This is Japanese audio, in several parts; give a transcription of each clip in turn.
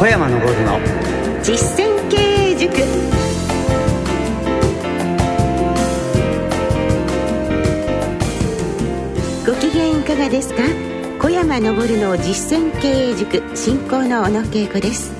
小山昇の。実践経営塾。ご機嫌いかがですか？小山昇の実践経営塾進行の小野恵子です。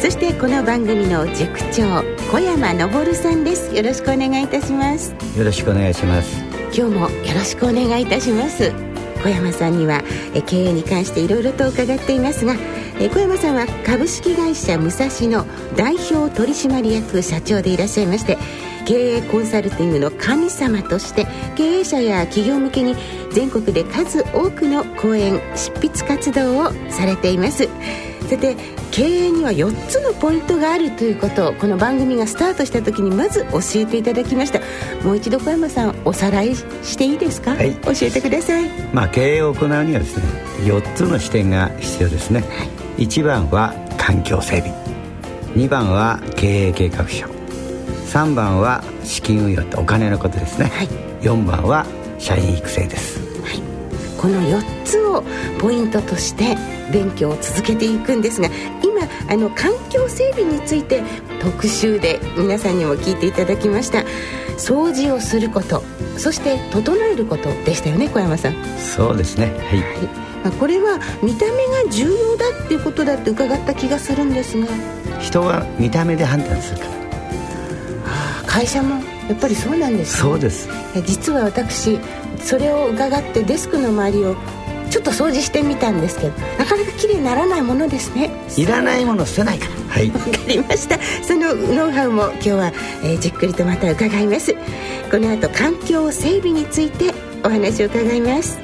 そしてこの番組の塾長小山昇さんです。よろしくお願いいたします。よろしくお願いします。今日もよろしくお願いいたします。小山さんには経営に関していろいろと伺っていますが小山さんは株式会社武蔵の代表取締役社長でいらっしゃいまして経営コンサルティングの神様として経営者や企業向けに全国で数多くの講演執筆活動をされています。さて経営には4つのポイントがあるということをこの番組がスタートした時にまず教えていただきました。もう一度小山さんおさらいしていいですか、はい、教えてください、まあ、経営を行うにはですね4つの視点が必要ですね、はい、1番は環境整備。2番は経営計画書。3番は資金運用ってお金のことですね、はい、4番は社員育成です、はい、この4つをポイントとして勉強を続けていくんですが今あの環境整備について特集で皆さんにも聞いていただきました。掃除をすることそして整えることでしたよね小山さん。そうですね。はい、はいまあ、これは見た目が重要だっていうことだって伺った気がするんですが。人は見た目で判断するから、はあ、会社もやっぱりそうなんです、ね、そうです。実は私それを伺ってデスクの周りをちょっと掃除してみたんですけどなかなか綺麗にならないものですね。いらないもの捨てないから。はい。わかりました。そのノウハウも今日は、えー、じっくりとまた伺います。この後環境整備についてお話を伺います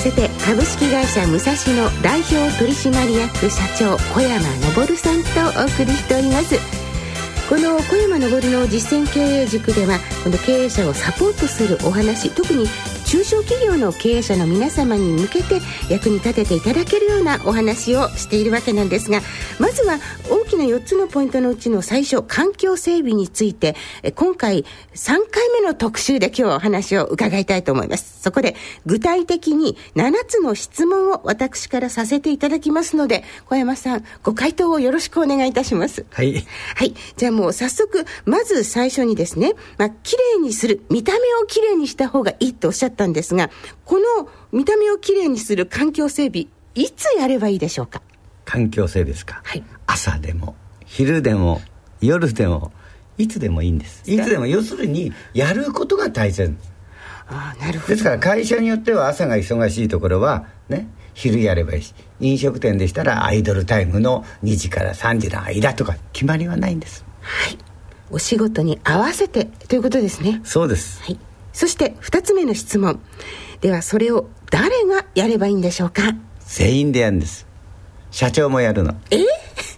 さて株式会社武蔵野代表取締役社長小山昇さんとお送りしております。この小山昇の実践経営塾ではこの経営者をサポートするお話特に中小企業の経営者の皆様に向けて役に立てていただけるようなお話をしているわけなんです。がまずは大きな4つのポイントのうちの最初環境整備について今回3回目の特集で今日お話を伺いたいと思います。そこで具体的に7つの質問を私からさせていただきますので小山さんご回答をよろしくお願いいたします。はい。はい。じゃあもう早速まず最初にですねまあ綺麗にする見た目を綺麗にした方がいいとおっしゃったったんですが、この見た目をきれいにする環境整備、いつやればいいでしょうか？環境整備ですか？はい。朝でも、昼でも、夜でも、いつでもいいんです。いつでも、要するに、やることが大切。ああ、なるほど。ですから、会社によっては朝が忙しいところは、ね、昼やればいいし、飲食店でしたらアイドルタイムの2時から3時の間とか決まりはないんです。はい。お仕事に合わせてということですね。そうです。はい。そして2つ目の質問。ではそれを誰がやればいいんでしょうか？全員でやるんです。社長もやるの。え？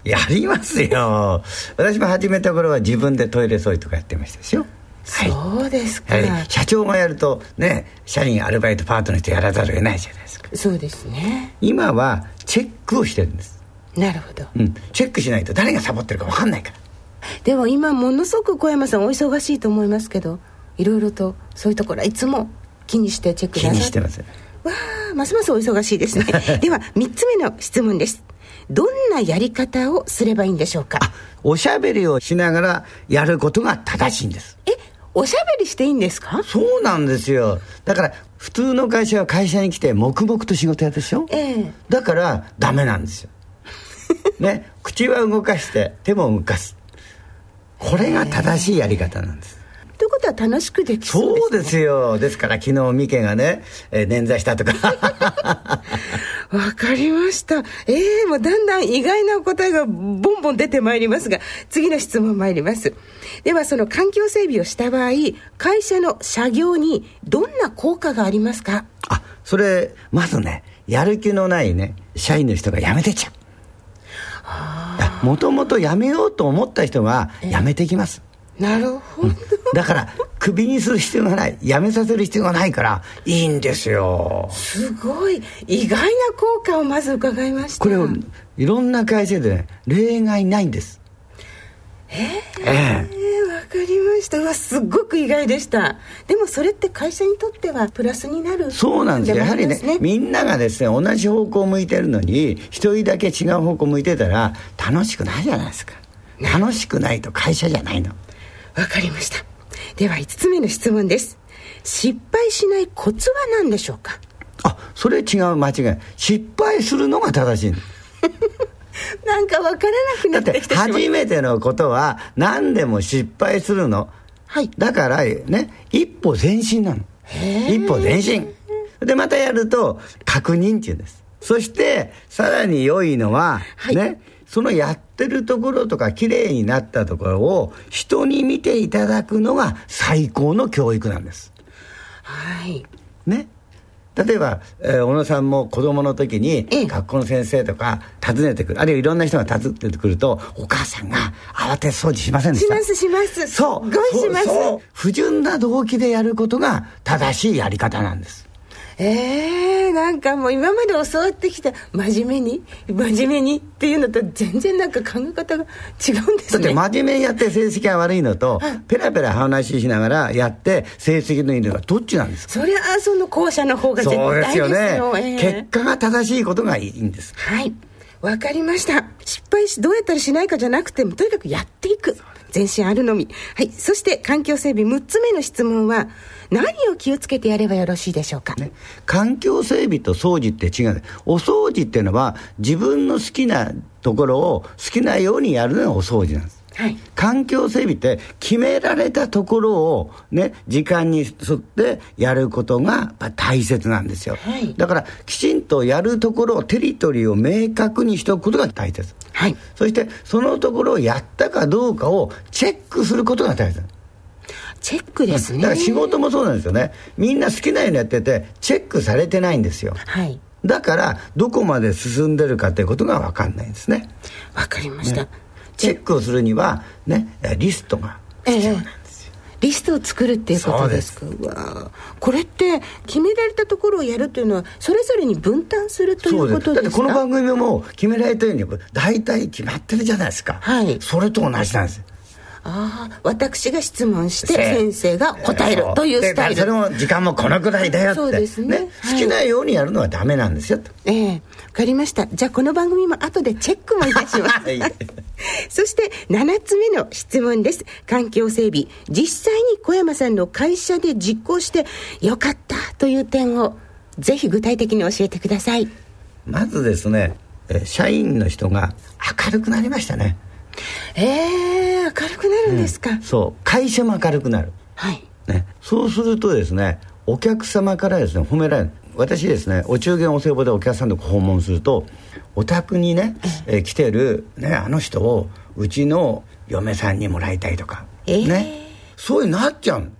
やりますよ。私も始めた頃は自分でトイレ掃除とかやってましたでしょ。はい、そうですか、社長がやるとね社員アルバイトパートの人やらざるを得ないじゃないですか。そうですね。今はチェックをしてるんです。なるほど、うん、チェックしないと誰がサボってるか分かんないから。でも今ものすごく小山さんお忙しいと思いますけどいろいろとそういうところはいつも気にしてチェック気にしてます。わあますますお忙しいですね。では3つ目の質問です。どんなやり方をすればいいんでしょうか？おしゃべりをしながらやることが正しいんです。えおしゃべりしていいんですか？そうなんですよ。だから普通の会社は会社に来て黙々と仕事やるでしょ、ええ、だからダメなんですよ。ね口は動かして手も動かす。これが正しいやり方なんです、ということは楽しくできそうです、ね、そうですよ。ですから昨日ミケがね、えー、捻挫したとか。わかりました。ええー、もうだんだん意外なお答えがボンボン出てまいりますが、次の質問参ります。ではその環境整備をした場合、会社の社業にどんな効果がありますか？あ、それ、まずね、やる気のないね、社員の人が辞めてっちゃう。もともと辞めようと思った人が辞めてきます、なるほど、だからクビにする必要がない。辞めさせる必要がないからいいんですよ。すごい。意外な効果をまず伺いました。これをいろんな会社でね例外ないんです。えええ。ー、わかりました。うわすっごく意外でした。でもそれって会社にとってはプラスになるそうなんですよ。やはりねみんながですね同じ方向を向いてるのに一人だけ違う方向向いてたら楽しくないじゃないですか。楽しくないと会社じゃないのわかりましたでは5つ目の質問です失敗しないコツは何でしょうか？あそれ違う間違い失敗するのが正しいの なんか分からなくなってきて初めてのことは何でも失敗するの。はい。だからね、一歩前進なの。一歩前進。で、またやると、確認っていうんです。そして、さらに良いのは、はい、ね、そのやってるところとか綺麗になったところを人に見ていただくのが最高の教育なんです。はい。ね。例えば、えー、小野さんも子供の時に、学校の先生とか訪ねてくる、あるいはいろんな人が訪ねてくると、お母さんが慌て掃除しませんでした。します、します。そう。ごいします。不純な動機でやることが正しいやり方なんです。ええー、なんかもう今まで教わってきた真面目に真面目にっていうのと全然なんか考え方が違うんですね。だって真面目にやって成績が悪いのと、はい、ペラペラ話しながらやって成績のいいのがどっちなんですか？そりゃその後者の方が絶対ですよ。そうですよね、えー、結果が正しいことがいいんです。はい。わかりました。失敗しどうやったらしないかじゃなくてもとにかくやっていく。全身あるのみ。はい。そして環境整備6つ目の質問は何を気をつけてやればよろしいでしょうか、ね、環境整備と掃除って違う。お掃除っていうのは自分の好きなところを好きなようにやるのがお掃除なんです。はい、環境整備って決められたところをね時間に沿ってやることが大切なんですよ、はい、だからきちんとやるところをテリトリーを明確にしておくことが大切、はい、そしてそのところをやったかどうかをチェックすることが大切チェックですね。だから仕事もそうなんですよね。みんな好きなようにやっててチェックされてないんですよ。はい。だからどこまで進んでるかということが分かんないんですね。分かりました、ね、チェックをするにはねリストが必要なんですよ、えー、リストを作るっていうことですか？うわこれって決められたところをやるというのはそれぞれに分担するということですか？だってこの番組も決められたように大体決まってるじゃないですか。はい。それと同じなんですああ私が質問して先生が答えるというスタイル。それも時間もこのくらいだよってそうですね、ね。好きなようにやるのはダメなんですよええ。ー、分かりました。じゃあこの番組も後でチェックもいたします。そして7つ目の質問です。環境整備。実際に小山さんの会社で実行してよかったという点をぜひ具体的に教えてください。まずですね社員の人が明るくなりましたね。ええー、ですか、うん、そう。会社も明るくなる。はい。ね、そうするとですねお客様からですね褒められる。私ですねお中元お歳暮でお客さんと訪問するとお宅にね、えー、来てる、ね、あの人をうちの嫁さんにもらいたいとか、えー、ね。そういうなっちゃう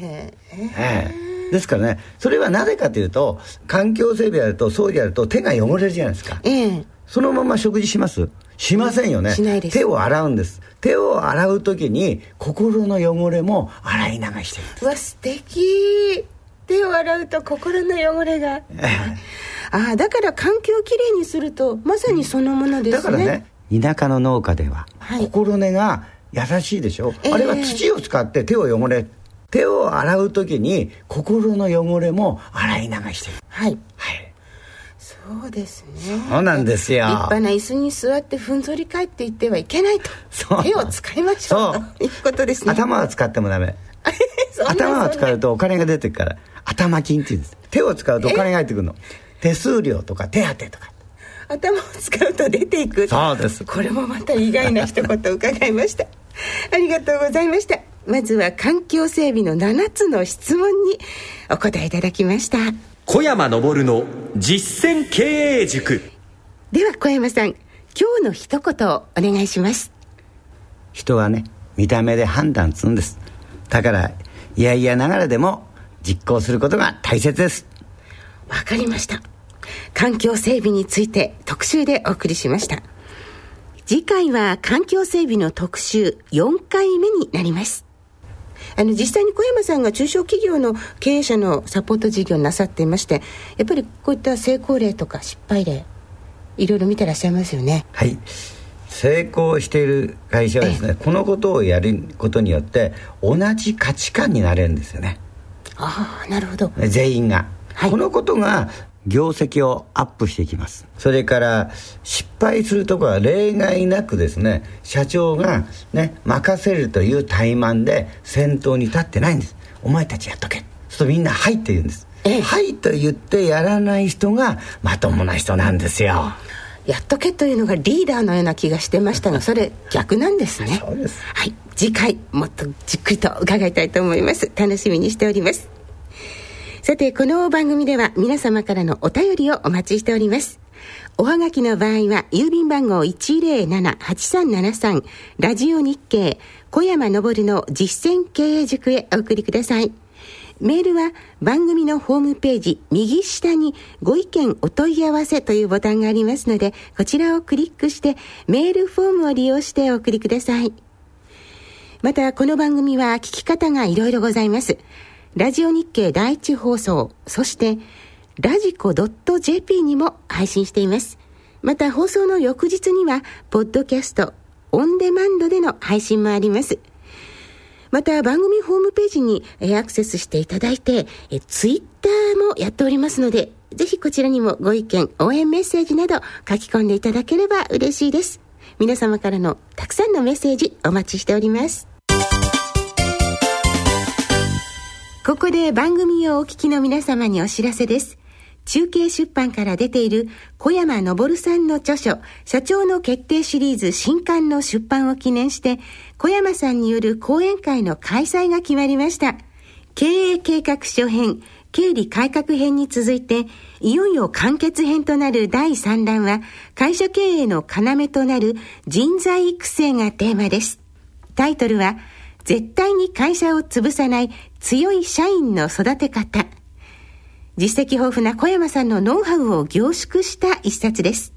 えー、えー、ですからねそれはなぜかというと環境整備やると掃除やると手が汚れるじゃないですか、えー、そのまま食事します。しませんよね。しないです。手を洗うんです。手を洗う時に心の汚れも洗い流してる。うわ素敵。手を洗うと心の汚れが。ああだから環境をきれいにするとまさにそのものですね、だからね田舎の農家では、はい、心根が優しいでしょ、えー、あれは土を使って手を汚れ手を洗う時に心の汚れも洗い流してる。はい、はいそうですね。そうなんですよ。立派な椅子に座ってふんぞり返っていってはいけないと。手を使いましょう。ということですね。頭は使ってもダメ。頭は使うとお金が出てくから。頭金って言うんです。手を使うとお金が入ってくるの。手数料とか手当とか。頭を使うと出ていく。そうです。これもまた意外な一言伺いました。ありがとうございました。まずは環境整備の7つの質問にお答えいただきました小山昇の実践経営塾。では小山さん今日の一言をお願いします。人はね見た目で判断するんです。だからいやいやながらでも実行することが大切です。わかりました。環境整備について特集でお送りしました。次回は環境整備の特集4回目になりますあの実際に小山さんが中小企業の経営者のサポート事業をなさっていましてやっぱりこういった成功例とか失敗例いろいろ見てらっしゃいますよね。はい。成功している会社はですねこのことをやることによって同じ価値観になれるんですよね。ああなるほど。全員が、はい。このことが業績をアップしていきます。それから失敗するところは例外なくですね社長がね任せるという怠慢で先頭に立ってないんです。お前たちやっとけ。そうするとみんな「はい」って言うんです「ええ。はい」と言ってやらない人がまともな人なんですよ。やっとけというのがリーダーのような気がしてましたが それ逆なんですね。そうです。はい。次回もっとじっくりと伺いたいと思います。楽しみにしておりますさてこの番組では皆様からのお便りをお待ちしておりますおはがきの場合は郵便番号107-8373ラジオ日経小山昇の実践経営塾へお送りくださいメールは番組のホームページ右下にご意見お問い合わせというボタンがありますので、こちらをクリックしてメールフォームを利用してお送りください。また、この番組は聞き方がいろいろございます。ラジオ日経第一放送、そして、ラジコ .jp にも配信しています。また、放送の翌日には、ポッドキャスト、オンデマンドでの配信もあります。また番組ホームページにアクセスしていただいて、ツイッターもやっておりますので、ぜひこちらにもご意見、応援メッセージなど書き込んでいただければ嬉しいです。皆様からのたくさんのメッセージお待ちしております。ここで番組をお聞きの皆様にお知らせです。中継出版から出ている小山昇さんの著書、社長の決定シリーズ新刊の出版を記念して、小山さんによる講演会の開催が決まりました。経営計画書編、経理改革編に続いて、いよいよ完結編となる第3弾は、会社経営の要となる人材育成がテーマです。タイトルは、絶対に会社を潰さない強い社員の育て方。実績豊富な小山さんのノウハウを凝縮した一冊です。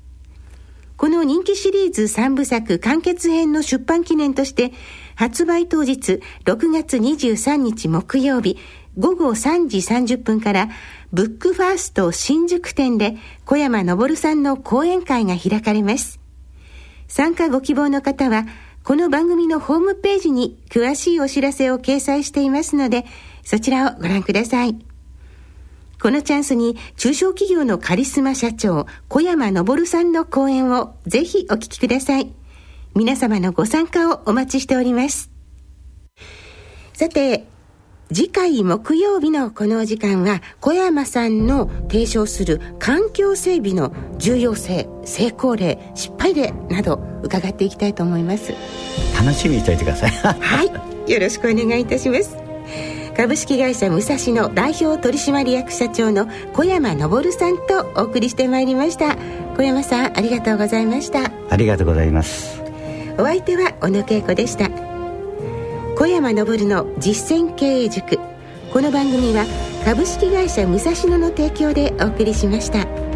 この人気シリーズ3部作完結編の出版記念として、発売当日6月23日木曜日午後3時30分から、ブックファースト新宿店で小山昇さんの講演会が開かれます。参加ご希望の方は、この番組のホームページに詳しいお知らせを掲載していますので、そちらをご覧ください。このチャンスに中小企業のカリスマ社長小山昇さんの講演をぜひお聞きください。皆様のご参加をお待ちしております。さて、次回木曜日のこのお時間は小山さんの提唱する環境整備の重要性成功例失敗例など伺っていきたいと思います。楽しみにしておいてくださいはいよろしくお願いいたします。株式会社武蔵の代表取締役社長の小山昇さんとお送りしてまいりました。小山さんありがとうございました。ありがとうございます。お相手は小野恵子でした小山昇の実践経営塾この番組は株式会社武蔵野の提供でお送りしました。